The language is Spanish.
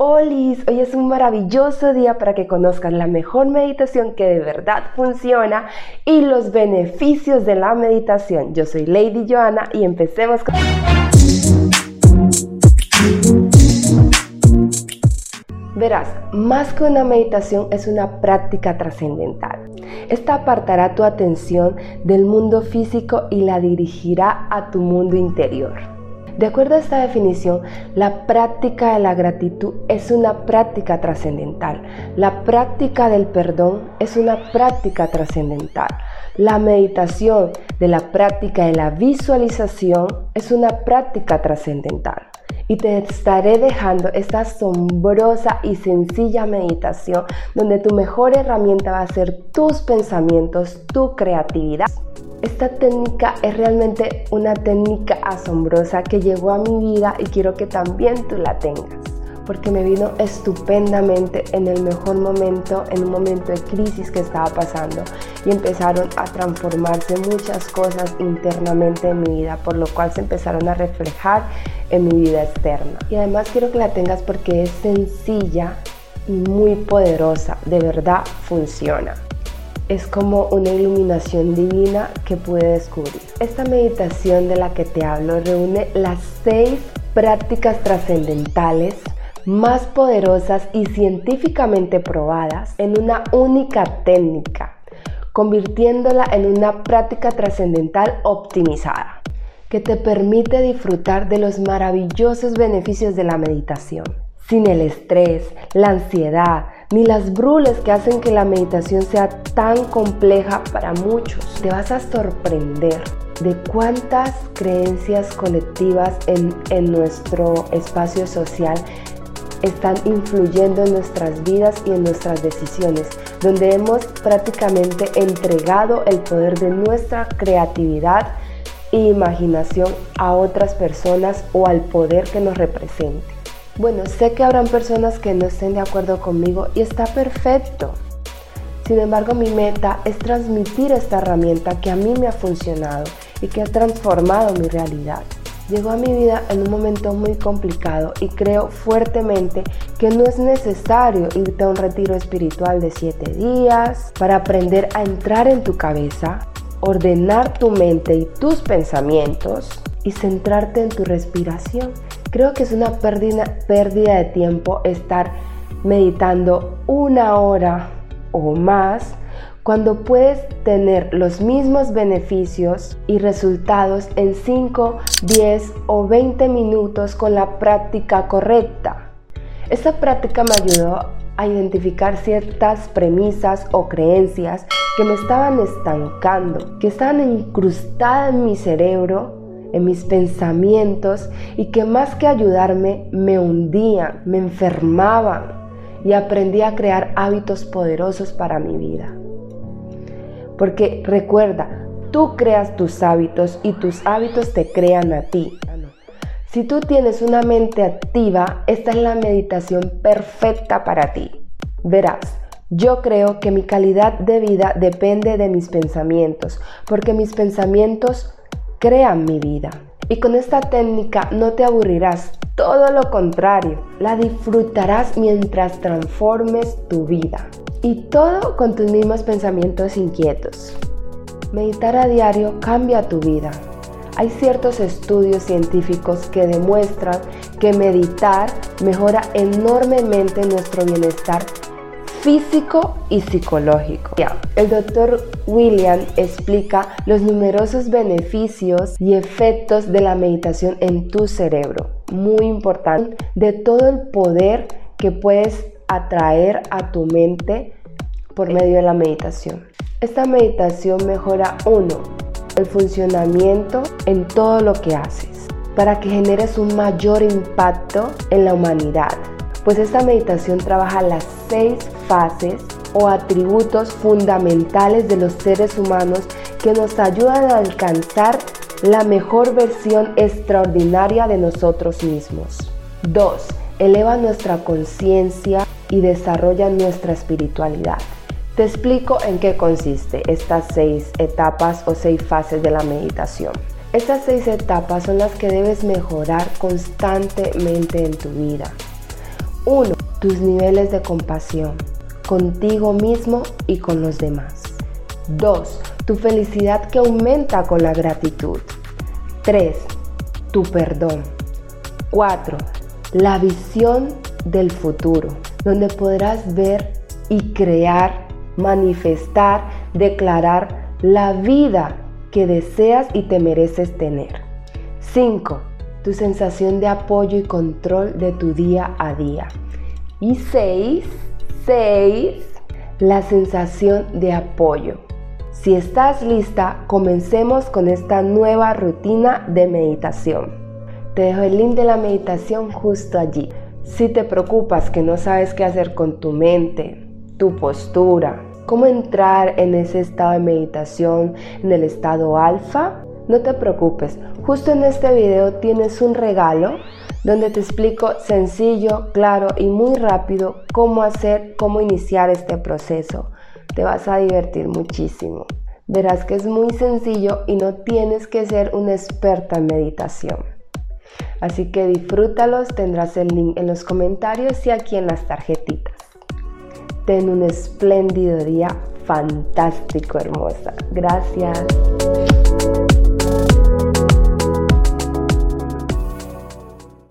Olis, hoy es un maravilloso día para que conozcas la mejor meditación que de verdad funciona y los beneficios de la meditación. Yo soy Lady Joana y empecemos con... Verás, más que una meditación es una práctica trascendental. Esta apartará tu atención del mundo físico y la dirigirá a tu mundo interior. De acuerdo a esta definición, la práctica de la gratitud es una práctica trascendental. La práctica del perdón es una práctica trascendental. La meditación de la práctica de la visualización es una práctica trascendental. Y te estaré dejando esta asombrosa y sencilla meditación donde tu mejor herramienta va a ser tus pensamientos, tu creatividad. Esta técnica es realmente una técnica asombrosa que llegó a mi vida y quiero que también tú la tengas, porque me vino estupendamente en el mejor momento, en un momento de crisis que estaba pasando y empezaron a transformarse muchas cosas internamente en mi vida, por lo cual se empezaron a reflejar en mi vida externa. Y además quiero que la tengas porque es sencilla y muy poderosa, de verdad funciona es como una iluminación divina que pude descubrir. Esta meditación de la que te hablo reúne las seis prácticas trascendentales más poderosas y científicamente probadas en una única técnica, convirtiéndola en una práctica trascendental optimizada, que te permite disfrutar de los maravillosos beneficios de la meditación, sin el estrés, la ansiedad, ni las brules que hacen que la meditación sea tan compleja para muchos. Te vas a sorprender de cuántas creencias colectivas en, en nuestro espacio social están influyendo en nuestras vidas y en nuestras decisiones, donde hemos prácticamente entregado el poder de nuestra creatividad e imaginación a otras personas o al poder que nos represente. Bueno, sé que habrán personas que no estén de acuerdo conmigo y está perfecto. Sin embargo, mi meta es transmitir esta herramienta que a mí me ha funcionado y que ha transformado mi realidad. Llegó a mi vida en un momento muy complicado y creo fuertemente que no es necesario irte a un retiro espiritual de 7 días para aprender a entrar en tu cabeza, ordenar tu mente y tus pensamientos y centrarte en tu respiración Creo que es una pérdida, de tiempo estar meditando una hora o más cuando puedes tener los mismos beneficios y resultados en 5, 10 o 20 minutos con la práctica correcta. Esta práctica me ayudó a identificar ciertas premisas o creencias que me estaban estancando, que estaban incrustadas en mi cerebro en mis pensamientos y que más que ayudarme me hundían, me enfermaban y aprendí a crear hábitos poderosos para mi vida. Porque recuerda, tú creas tus hábitos y tus hábitos te crean a ti. Si tú tienes una mente activa, esta es la meditación perfecta para ti. Verás, yo creo que mi calidad de vida depende de mis pensamientos, porque mis pensamientos crean mi vida. Y con esta técnica no te aburrirás, todo lo contrario, la disfrutarás mientras transformes tu vida. Y todo con tus mismos pensamientos inquietos. Meditar a diario cambia tu vida. Hay ciertos estudios científicos que demuestran que meditar mejora enormemente nuestro bienestar físico y psicológico. El doctor William explica los numerosos beneficios y efectos de la meditación en tu cerebro. Muy importante, de todo el poder que puedes atraer a tu mente por medio de la meditación. Esta meditación mejora uno, el funcionamiento en todo lo que haces, para que generes un mayor impacto en la humanidad pues esta meditación trabaja las seis fases o atributos fundamentales de los seres humanos que nos ayudan a alcanzar la mejor versión extraordinaria de nosotros mismos. 2. Eleva nuestra conciencia y desarrolla nuestra espiritualidad. Te explico en qué consiste estas seis etapas o seis fases de la meditación. Estas seis etapas son las que debes mejorar constantemente en tu vida. 1. Tus niveles de compasión contigo mismo y con los demás. 2. Tu felicidad que aumenta con la gratitud. 3. Tu perdón. 4. La visión del futuro, donde podrás ver y crear, manifestar, declarar la vida que deseas y te mereces tener. 5. Tu sensación de apoyo y control de tu día a día. Y 6. 6. La sensación de apoyo. Si estás lista, comencemos con esta nueva rutina de meditación. Te dejo el link de la meditación justo allí. Si te preocupas que no sabes qué hacer con tu mente, tu postura, cómo entrar en ese estado de meditación, en el estado alfa, no te preocupes. Justo en este video tienes un regalo donde te explico sencillo, claro y muy rápido cómo hacer, cómo iniciar este proceso. Te vas a divertir muchísimo. Verás que es muy sencillo y no tienes que ser una experta en meditación. Así que disfrútalos, tendrás el link en los comentarios y aquí en las tarjetitas. Ten un espléndido día fantástico, hermosa. Gracias.